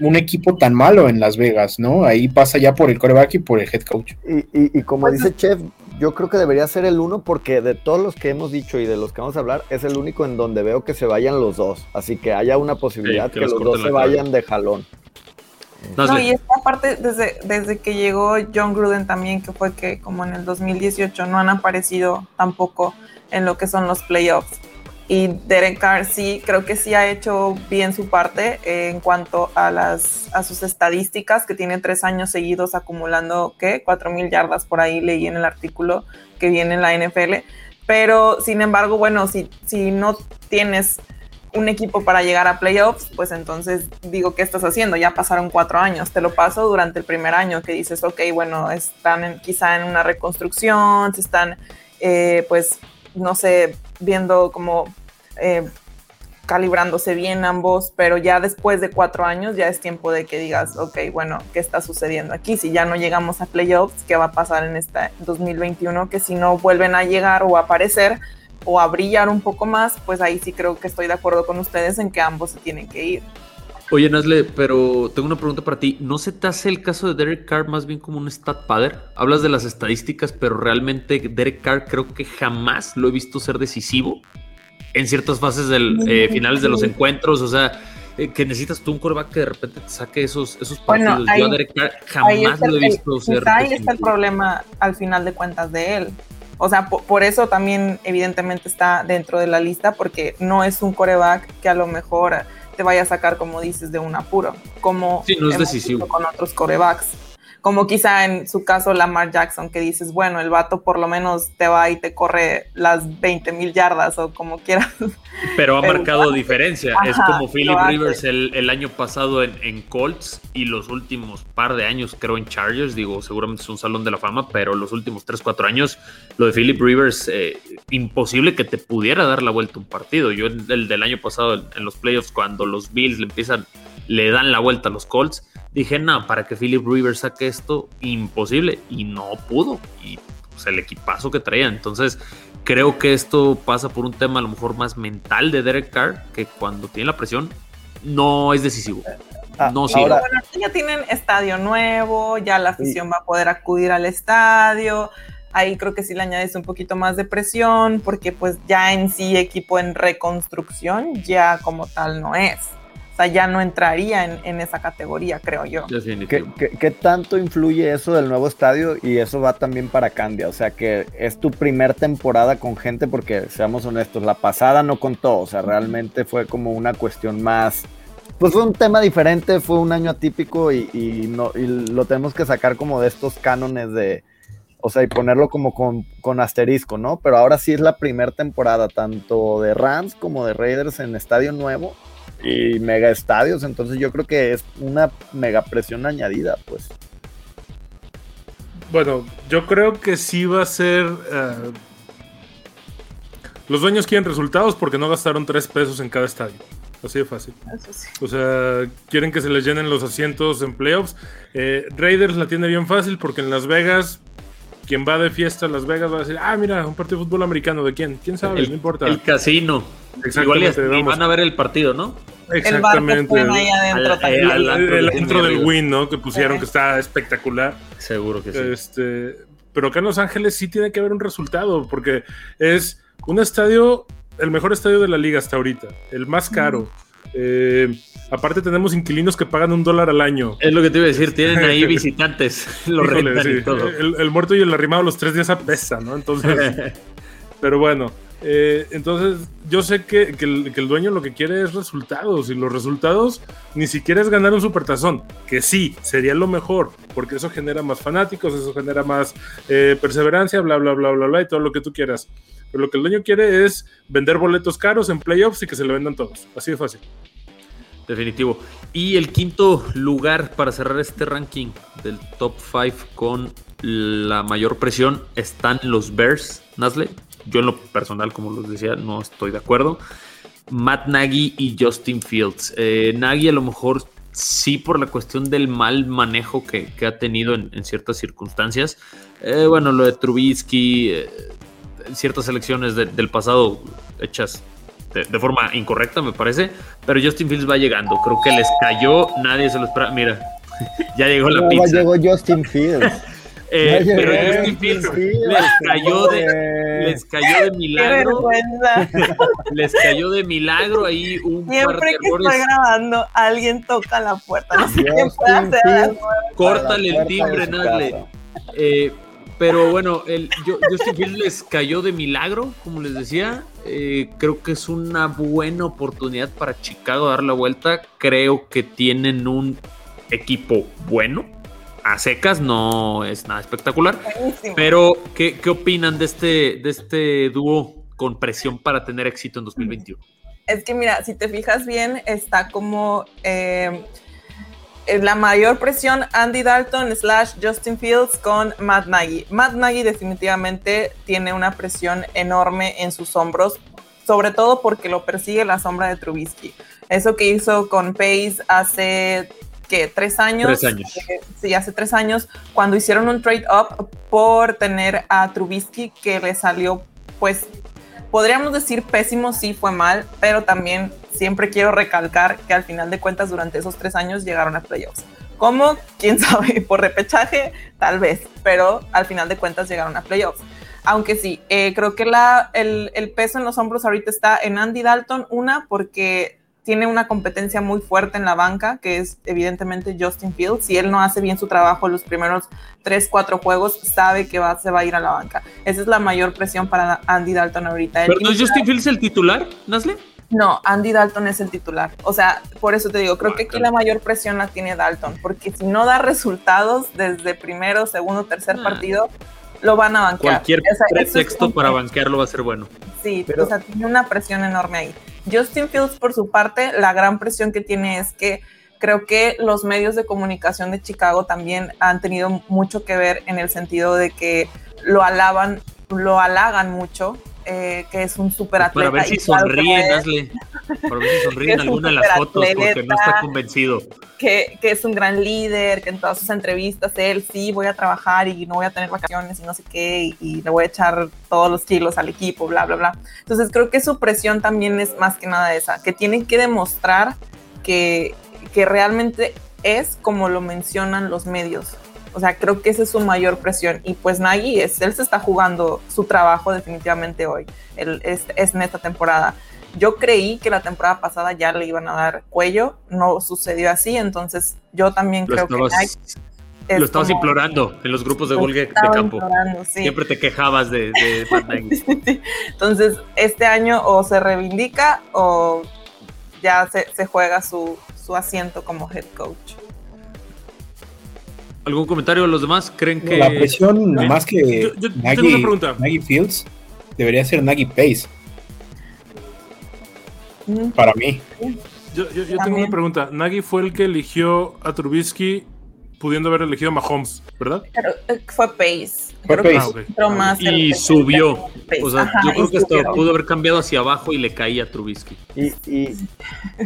S2: un equipo tan malo en Las Vegas, ¿no? Ahí pasa ya por el coreback y por el head coach.
S3: y- y- y como
S4: Pues
S3: dice Chef, yo creo que debería ser el uno porque de todos los que hemos dicho y de los que vamos a hablar, es el único en donde veo que se vayan los dos. Así que haya una posibilidad
S1: que
S3: que,
S1: los
S3: dos se vayan de jalón.
S1: no
S4: No,
S1: sé.
S4: y esta parte, desde, desde que llegó John Gruden también, que fue que como en el 2018 no han aparecido tampoco en lo que son los playoffs. Y Derek Carr sí, creo que sí ha hecho bien su parte en cuanto a, las, a sus estadísticas, que tiene tres años seguidos acumulando, ¿qué? Cuatro mil yardas por ahí leí en el artículo que viene en la NFL. Pero, sin embargo, bueno, si, si no tienes un equipo para llegar a playoffs, pues entonces digo, ¿qué estás haciendo? Ya pasaron cuatro años, te lo paso durante el primer año que dices, ok, bueno, están en- quizá en una reconstrucción, se están, eh, pues, no sé, viendo como eh, calibrándose bien ambos, pero ya después de cuatro años ya es tiempo de que digas, ok, bueno, ¿qué está sucediendo aquí? Si ya no llegamos a playoffs, ¿qué va a pasar en este 2021? Que si no vuelven a llegar o a aparecer o a brillar un poco más, pues ahí sí creo que estoy de acuerdo con ustedes en que ambos se tienen que ir.
S1: Oye, Nazle, pero tengo una pregunta para ti. ¿No se te hace el caso de Derek Carr más bien como un stat padder? Hablas de las estadísticas, pero realmente Derek Carr creo que jamás lo he visto ser decisivo en ciertas fases del eh, finales de los encuentros. O sea, eh, que necesitas tú un coreback que de repente te saque esos, esos
S4: Bueno,
S1: partidos.
S4: ahí-
S1: Yo a Derek Carr jamás lo he
S4: el,
S1: visto ser
S4: ahí está el problema al final de cuentas de él. O sea, por, por eso también evidentemente está dentro de la lista, porque no es un coreback que a lo mejor te vaya a sacar, como dices, de un apuro, como
S1: Sí, no es
S4: hemos
S1: decisivo.
S4: visto con otros corebacks. Como quizá en su caso Lamar Jackson, que dices, bueno, el vato por lo menos te va y te corre las 20 mil yardas o como quieras.
S1: Pero ha
S4: Pero-
S1: marcado diferencia. es como Philip. Rivers el, el año pasado en, en Colts y los últimos par de años, creo, en Chargers. Digo, seguramente es un salón de la fama, pero los últimos 3, 4 años, lo de Philip Rivers, eh, imposible que te pudiera dar la vuelta un partido. Yo, el, el del año pasado, en, en los playoffs, cuando los Bills le empiezan, le dan la vuelta a los Colts, dije, no, para que Philip Rivers saque esto, imposible. Y no pudo. Y pues, el equipazo que traía. Entonces, creo que esto pasa por un tema a lo mejor más mental de Derek Carr, que cuando tiene la presión no es decisivo.
S3: Ah,
S1: No sirve.
S3: ahora,
S4: Bueno, ya tienen estadio nuevo, ya la afición va a poder acudir al estadio. Ahí creo que sí le añades un poquito más de presión, porque pues ya en sí equipo en reconstrucción ya como tal no es. O sea, ya no entraría en, en esa categoría, creo yo.
S3: ¿qué,
S1: Definitivo.
S3: qué, qué tanto influye eso del nuevo estadio? Y eso va también para Candia. O sea, que es tu primer temporada con gente, porque seamos honestos, la pasada no contó. O sea, realmente fue como una cuestión más. Pues fue un tema diferente, fue un año atípico y, y no, y lo tenemos que sacar como de estos cánones de. O sea, y ponerlo como con, con asterisco, ¿no? Pero ahora sí es la primera temporada, tanto de Rams como de Raiders en estadio nuevo y mega estadios. Entonces yo creo que es una mega presión añadida, pues.
S5: Bueno, yo creo que sí va a ser. eh, los dueños quieren resultados porque no gastaron tres pesos en cada estadio. Así de fácil.
S4: Eso sí.
S5: O sea, quieren que se les llenen los asientos en playoffs. Eh, Raiders la tiene bien fácil porque en Las Vegas, quien va de fiesta a Las Vegas va a decir, ah, mira, un partido de fútbol americano. ¿De quién? ¿Quién sabe?
S1: El,
S5: no importa.
S1: el casino. Igual y,
S5: Exactamente,
S1: van a ver el partido, ¿no?
S5: Exactamente.
S4: ahí adentro
S1: Al-
S5: El,
S1: antro
S5: el
S1: de
S5: intro del. Win, ¿no? Que pusieron que está espectacular.
S1: Seguro que sí.
S5: Este, pero acá en Los Ángeles sí tiene que haber un resultado, porque es un estadio, el mejor estadio de la liga hasta ahorita, el más caro. Eh, aparte tenemos inquilinos que pagan un dólar al año.
S1: Es lo que te iba a decir, tienen ahí visitantes, lo
S5: Híjole,
S1: rentan
S5: sí.
S1: y todo.
S5: El, el muerto y el arrimado los tres días apesta, ¿no? Entonces, pero bueno, eh, entonces yo sé que, que el, que el dueño lo que quiere es resultados y los resultados ni siquiera es ganar un supertazón, que sí, sería lo mejor, porque eso genera más fanáticos, eso genera más eh, perseverancia, bla, bla, bla, bla, bla, y todo lo que tú quieras. Pero lo que el dueño quiere es vender boletos caros en playoffs y que se le vendan todos. Así de fácil.
S1: Definitivo. Y el quinto lugar para cerrar este ranking del top 5 con la mayor presión están los Bears, Nasle. Yo en lo personal, como los decía, no estoy de acuerdo. Matt Nagy y Justin Fields. Eh, Nagy a lo mejor sí por la cuestión del mal manejo que, que ha tenido en, ciertas circunstancias. Eh, bueno, lo de Trubisky, eh, ciertas elecciones de- del pasado hechas de, de forma incorrecta, me parece. Pero Justin Fields va llegando. Creo que les cayó. Nadie se lo espera. Mira, ya llegó la
S3: Ya
S1: pizza.
S3: llegó Justin Fields.
S1: Eh,
S3: Ya
S1: pero
S3: llegó
S1: Justin Fields
S3: Fields,
S1: les cayó de, les cayó de
S4: Qué
S1: milagro.
S4: vergüenza.
S1: Les cayó de milagro ahí un par
S4: Siempre
S1: de
S4: que
S1: errores.
S4: estoy grabando, alguien toca la puerta. No sé puede
S3: Justin
S4: hacer las
S3: Fields
S4: nueve.
S1: Córtale el timbre, Nadle. Eh, pero bueno, el, yo- Justin Fields les cayó de milagro, como les decía. Eh, creo que es una buena oportunidad para Chicago dar la vuelta. Creo que tienen un equipo bueno. A secas no es nada espectacular.
S4: Buenísimo.
S1: Pero, ¿qué, qué opinan de este, de este dúo con presión para tener éxito en 2021?
S4: Es que mira, si te fijas bien, está como eh, la mayor presión Andy Dalton slash Justin Fields con Matt Nagy. Matt Nagy definitivamente tiene una presión enorme en sus hombros, sobre todo porque lo persigue la sombra de Trubisky. Eso que hizo con Pace hace ¿qué? tres años.
S1: Tres años.
S4: Eh, sí, hace tres años, cuando hicieron un trade up por tener a Trubisky que le salió pues podríamos decir pésimo, sí fue mal, pero también siempre quiero recalcar que al final de cuentas durante esos tres años llegaron a playoffs. ¿Cómo? ¿Quién sabe? ¿Por repechaje? Tal vez, pero al final de cuentas llegaron a playoffs. Aunque sí, eh, creo que el, el peso en los hombros ahorita está en Andy Dalton, una porque tiene una competencia muy fuerte en la banca, que es evidentemente Justin Fields. Si él no hace bien su trabajo los primeros 3, 4 juegos, sabe que va, se va a ir a la banca. Esa es la mayor presión para Andy Dalton ahorita.
S1: ¿Pero no es Justin Fields el titular, Nasle?
S4: no, Andy Dalton es el titular. O sea, por eso te digo, creo que aquí la mayor presión la tiene Dalton, porque si no da resultados desde primero, segundo, tercer
S1: Ah.
S4: partido, lo van a banquear.
S1: Cualquier
S4: O sea, eso es
S1: pretexto
S4: un-
S1: para banquearlo va a ser bueno.
S4: Sí,
S3: Pero-
S4: o sea, tiene una presión enorme ahí. Justin Fields, por su parte, la gran presión que tiene es que creo que los medios de comunicación de Chicago también han tenido mucho que ver en el sentido de que lo alaban, lo halagan mucho, eh, que es un súper atleta.
S1: Para ver si sonríe, Ver si sonríe en alguna de las fotos porque no está convencido.
S4: que, que es un gran líder, que en todas sus entrevistas él sí voy a trabajar y no voy a tener vacaciones y no sé qué, y, y le voy a echar todos los kilos al equipo, bla, bla, bla. Entonces creo que su presión también es más que nada esa, que tienen que demostrar que, que realmente es como lo mencionan los medios. O sea, creo que esa es su mayor presión. Y pues Nagy, es, él se está jugando su trabajo definitivamente hoy, él, es, es en esta temporada. Yo creí que la temporada pasada ya le iban a dar cuello, no sucedió así, entonces yo también
S1: Lo
S4: creo que Nike es
S1: lo estabas
S4: como-
S1: implorando en los grupos de gol de campo.
S4: sí.
S1: Siempre te quejabas de, de.
S4: Entonces, este año o se reivindica o ya se, se juega su, su asiento como head coach.
S1: ¿Algún comentario de los demás? ¿Creen que
S2: La presión,
S1: Bien.
S2: más que
S5: Yo- yo tengo una pregunta.
S2: Nagy Fields, debería ser Nagy Pace, para mí.
S5: Yo, yo- yo tengo una pregunta. Nagy fue el que eligió a Trubisky pudiendo haber elegido a Mahomes, ¿verdad?
S4: pero, eh, fue Pace.
S2: Fue Pace.
S5: Ah, ok.
S4: entró más
S1: y
S4: el-
S1: subió?
S4: Pace.
S1: O sea,
S4: Ajá,
S1: yo creo que
S4: subió.
S1: pudo haber cambiado hacia abajo y le caía a Trubisky.
S3: Y, y,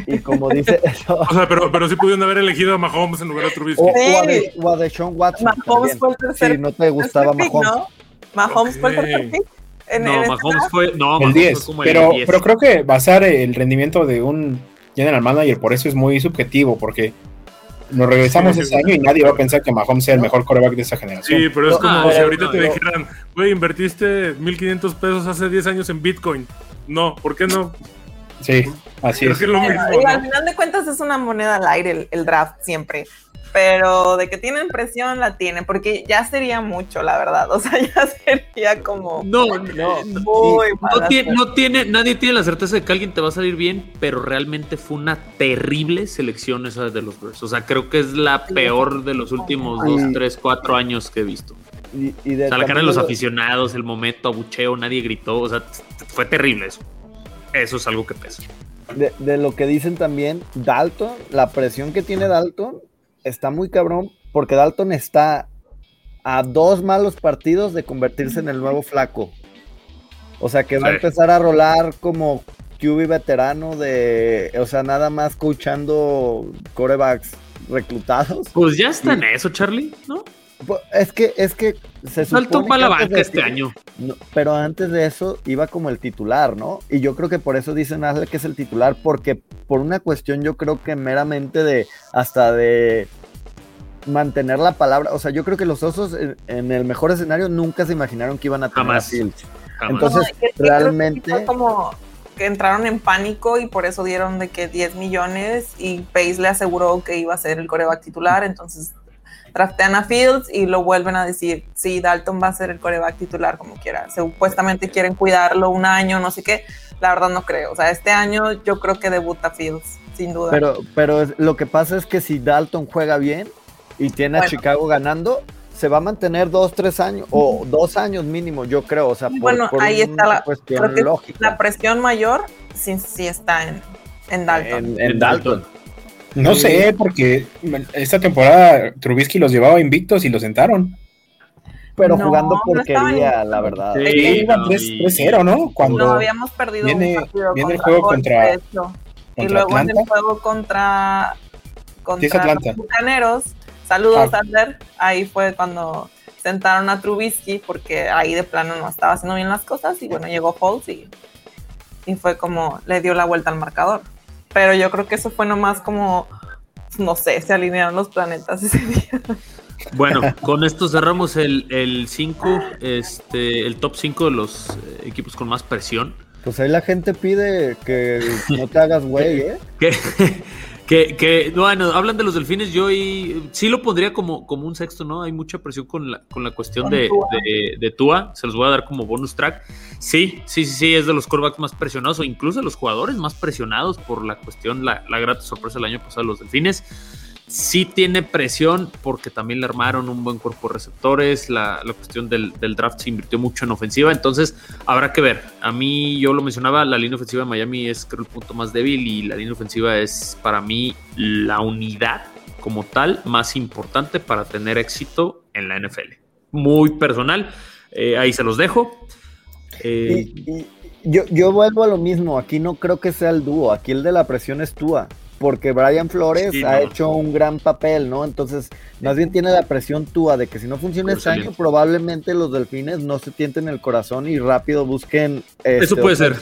S3: y como dice, o,
S5: O sea, pero, pero sí pudieron haber elegido a Mahomes en lugar de Trubisky.
S3: o a, de, o a Deshaun Watson.
S4: Mahomes
S3: también,
S4: fue el tercer
S3: Si no te gustaba Mahomes.
S4: ¿no? Mahomes fue el tercer pick. En-
S1: No,
S4: en
S1: Mahomes fue, no,
S2: el
S1: Mahomes
S2: 10.
S1: fue como el
S2: Pero,
S1: 10.
S2: pero creo que basar el rendimiento de un general manager por eso es muy subjetivo, porque nos regresamos
S5: Sí,
S2: ese
S5: sí.
S2: año y nadie va a pensar que Mahomes sea el mejor coreback de esa generación.
S5: Sí, pero es
S3: No,
S5: como
S1: no,
S5: si ahorita
S1: no,
S5: te
S1: no.
S5: dijeran, güey, invertiste 1500 pesos hace 10 años en Bitcoin. No, ¿por qué no?
S2: Sí, así
S5: Creo
S2: es.
S5: que lo
S4: al final de cuentas es una moneda al aire el, el draft siempre. Pero de que tienen presión, la tienen, porque ya sería mucho, la verdad. O sea, ya sería como
S1: No,
S3: No,
S1: no,
S4: muy
S1: no tiene, no tiene, nadie tiene la certeza de que alguien te va a salir bien, pero realmente fue una terrible selección esa de los Bears. O sea, creo que es la peor de los últimos. 2, 3, 4 años que he visto.
S3: Y, y de
S1: O sea, la cara de los
S3: lo-
S1: aficionados, el momento, abucheo, nadie gritó. O sea, fue terrible eso. Eso es algo que pesa.
S3: de, de lo que dicen también, Dalton, la presión que tiene Dalton está muy cabrón, porque Dalton está a dos malos partidos de convertirse en el nuevo flaco. O sea, que va a empezar a rolar como QB veterano de, o sea, nada más coachando corebacks reclutados.
S1: Pues ya está en eso, Charlie, ¿no?
S3: Pues, Es que, es que se
S1: Saltó
S3: supone
S1: para la banca este año.
S3: no, pero antes de eso iba como el titular, ¿no? Y yo creo que por eso dicen Asle que es el titular, porque por una cuestión yo creo que meramente de hasta de mantener la palabra, o sea, yo creo que los osos en, en el mejor escenario nunca se imaginaron que iban a tener
S1: Jamás.
S3: a Fields.
S1: Jamás.
S3: Entonces,
S4: No, es que que
S3: realmente-
S4: como que entraron en pánico y por eso dieron de que 10 millones y Pace le aseguró que iba a ser el coreback titular, entonces draftean a Fields y lo vuelven a decir, sí, Dalton va a ser el coreback titular como quiera. Supuestamente quieren cuidarlo un año, no sé qué. La verdad no creo. O sea, este año yo creo que debuta Fields, sin duda.
S3: Pero, pero lo que pasa es que si Dalton juega bien y tiene a
S4: Bueno.
S3: Chicago ganando, se va a mantener dos, tres años, o dos años mínimo, yo creo. O sea, por,
S4: Bueno,
S3: por
S4: ahí está la-
S3: cuestión lógica.
S4: la presión mayor sí, sí está en, en Dalton.
S3: en, en
S1: En
S3: Dalton.
S2: No sé, porque esta temporada Trubisky los llevaba invictos y los sentaron.
S3: Pero
S4: No,
S3: jugando
S4: no
S3: porquería,
S4: estaban-
S3: la verdad.
S1: Sí,
S2: Sí, iban
S1: no,
S2: 3
S1: y-
S2: 3-0, ¿no? Cuando
S4: No, habíamos perdido
S2: viene-
S4: un partido
S2: viene el juego contra-.
S4: Y luego en el juego contra, contra
S2: Atlanta.
S4: los Bucaneros, saludos
S2: Ah.
S4: Adler, ahí fue cuando sentaron a Trubisky porque ahí de plano no estaba haciendo bien las cosas y bueno, llegó Foles y, y fue como le dio la vuelta al marcador. Pero yo creo que eso fue nomás como, no sé, se alinearon los planetas ese día.
S1: Bueno, con esto cerramos el 5, este, el top 5 de los eh, equipos con más presión.
S3: Pues ahí la gente pide que no te hagas güey, ¿eh?
S1: Que, que, que, bueno, hablan de los delfines, yo y, sí lo pondría como, como un sexto, ¿no? Hay mucha presión con la, con la cuestión de,
S4: Tua.
S1: de, de Tua, se los voy a dar como bonus track. Sí, sí, sí, sí, es de los corebacks más presionados o incluso de los jugadores más presionados por la cuestión, la, la grata sorpresa del año pasado de los delfines. Sí tiene presión porque también le armaron un buen cuerpo de receptores, la, la cuestión del, del draft se invirtió mucho en ofensiva, entonces habrá que ver. A mí, yo lo mencionaba, la línea ofensiva de Miami es creo el punto más débil y la línea ofensiva es para mí la unidad como tal más importante para tener éxito en la NFL. Muy personal, eh, ahí se los dejo. Eh,
S3: yo, yo vuelvo a lo mismo, aquí no creo que sea el dúo, aquí el de la presión es Tua, porque Brian Flores
S1: Sí,
S3: ha
S1: no.
S3: hecho un gran papel, ¿no? Entonces, más bien tiene la presión Tua de que si no funciona este
S1: Excelente.
S3: año, probablemente los delfines no se tienten el corazón y rápido busquen este,
S1: Eso puede ser.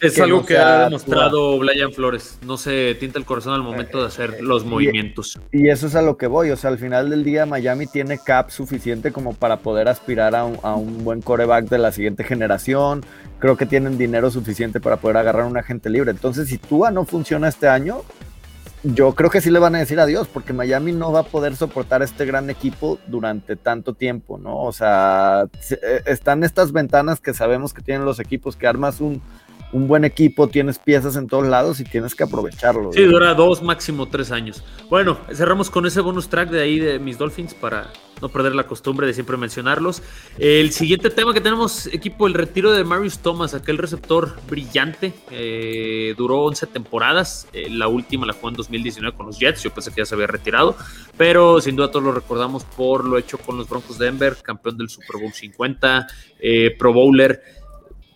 S1: es
S3: que
S1: algo
S3: no
S1: que ha demostrado Brian Flores. No se tienta el corazón al momento de hacer los
S3: y-
S1: movimientos.
S3: Y eso es a lo que voy, o sea, al final del día Miami tiene cap suficiente como para poder aspirar a un, a un buen coreback de la siguiente generación, creo que tienen dinero suficiente para poder agarrar un agente libre, entonces si Tua no funciona este año, yo creo que sí le van a decir adiós, porque Miami no va a poder soportar este gran equipo durante tanto tiempo, ¿no? O sea, se- eh, están estas ventanas que sabemos que tienen los equipos, que armas un, un buen equipo, tienes piezas en todos lados y tienes que aprovecharlo.
S1: Sí, dura dos, máximo tres años. Bueno, cerramos con ese bonus track de ahí de mis Dolphins para no perder la costumbre de siempre mencionarlos. El siguiente tema que tenemos, equipo, el retiro de Marius Thomas, aquel receptor brillante, eh, duró 11 temporadas, eh, la última la jugó en 2019 con los Jets, yo pensé que ya se había retirado, pero sin duda todos lo recordamos por lo hecho con los Broncos de Denver, campeón del Super Bowl 50, eh, Pro Bowler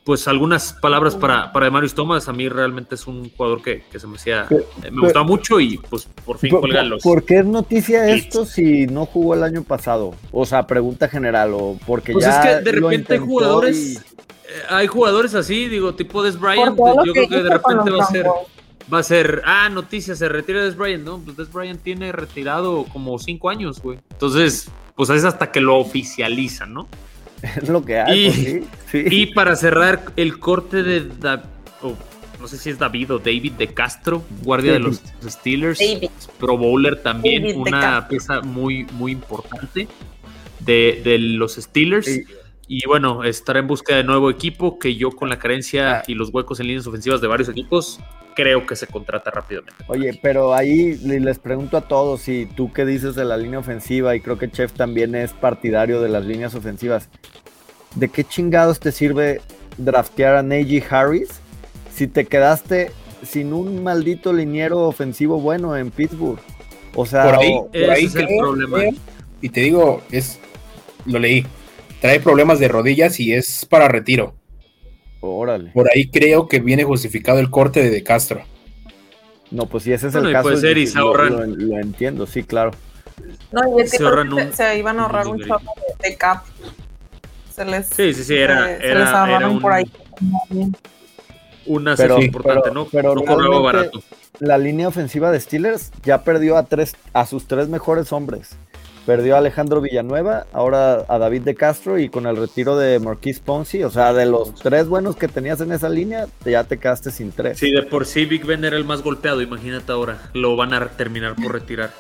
S1: pues algunas palabras para, para Marius Thomas. A mí realmente es un jugador que, se me hacía, me gustaba mucho y pues por fin cuelgan los.
S3: ¿Por qué es noticia esto si no jugó el año pasado? O sea, pregunta general, o porque pues ya.
S1: es que de repente hay jugadores, eh, hay jugadores así, digo, tipo Des Bryant, pues, yo creo que de repente va a ser. Va a ser, ah, noticia, se retira Des Bryant, ¿no? Pues Des Bryant tiene retirado como cinco años, güey. Entonces, pues es hasta que lo oficializan, ¿no?
S3: Es lo que hay.
S1: Pues, y, para cerrar, el corte de. no sé si es David o David de Castro, guardia de los Steelers. Pro Bowler también, una pieza muy, muy importante de, los Steelers. Y bueno, estará en busca de nuevo equipo que yo con la carencia ah. y los huecos en líneas ofensivas de varios equipos creo que se contrata rápidamente.
S3: Oye, pero ahí les pregunto a todos, si tú qué dices de la línea ofensiva, y creo que Chef también es partidario de las líneas ofensivas, ¿de qué chingados te sirve draftear a Neji Harris si te quedaste sin un maldito liniero ofensivo bueno en Pittsburgh? O sea,
S2: por ahí, es el problema. Y te digo, es lo leí. Trae problemas de rodillas y es para retiro.
S3: Órale.
S2: Por ahí creo que viene justificado el corte de De Castro.
S3: No, pues si ese es el caso,
S1: puede ser y se ahorran.
S3: Lo, entiendo, sí, claro.
S4: No, y es que se, se, iban a ahorrar un chorro de, cap. Se les,
S1: sí, sí, sí, era, se, era, les ahorraron un, por ahí. Una pero, importante, ¿no?
S3: Pero no barato. La línea ofensiva de Steelers ya perdió a tres, a sus tres mejores hombres. Perdió a Alejandro Villanueva, ahora a David de Castro y con el retiro de Marquis Ponzi, o sea, de los tres buenos que tenías en esa línea, ya te quedaste sin tres.
S1: Sí, de por sí Big Ben era el más golpeado, imagínate ahora, lo van a terminar por retirar.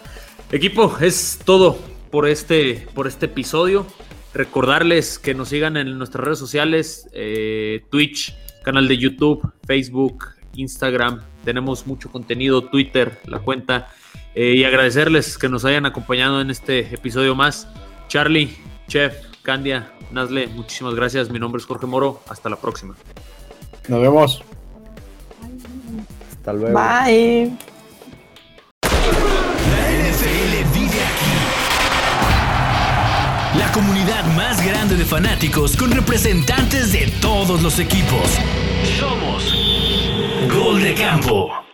S1: Equipo, es todo por este, por este episodio. Recordarles que nos sigan en nuestras redes sociales, eh, Twitch, canal de YouTube, Facebook, Instagram. Tenemos mucho contenido, Twitter, la cuenta eh, y agradecerles que nos hayan acompañado en este episodio más. Charlie, Chef, Candia, Nazle, muchísimas gracias. Mi nombre es Jorge Moro. Hasta la próxima.
S2: Nos vemos.
S3: Hasta luego.
S4: Bye.
S6: La NFL vive aquí. La comunidad más grande de fanáticos con representantes de todos los equipos. Somos Gol de Campo.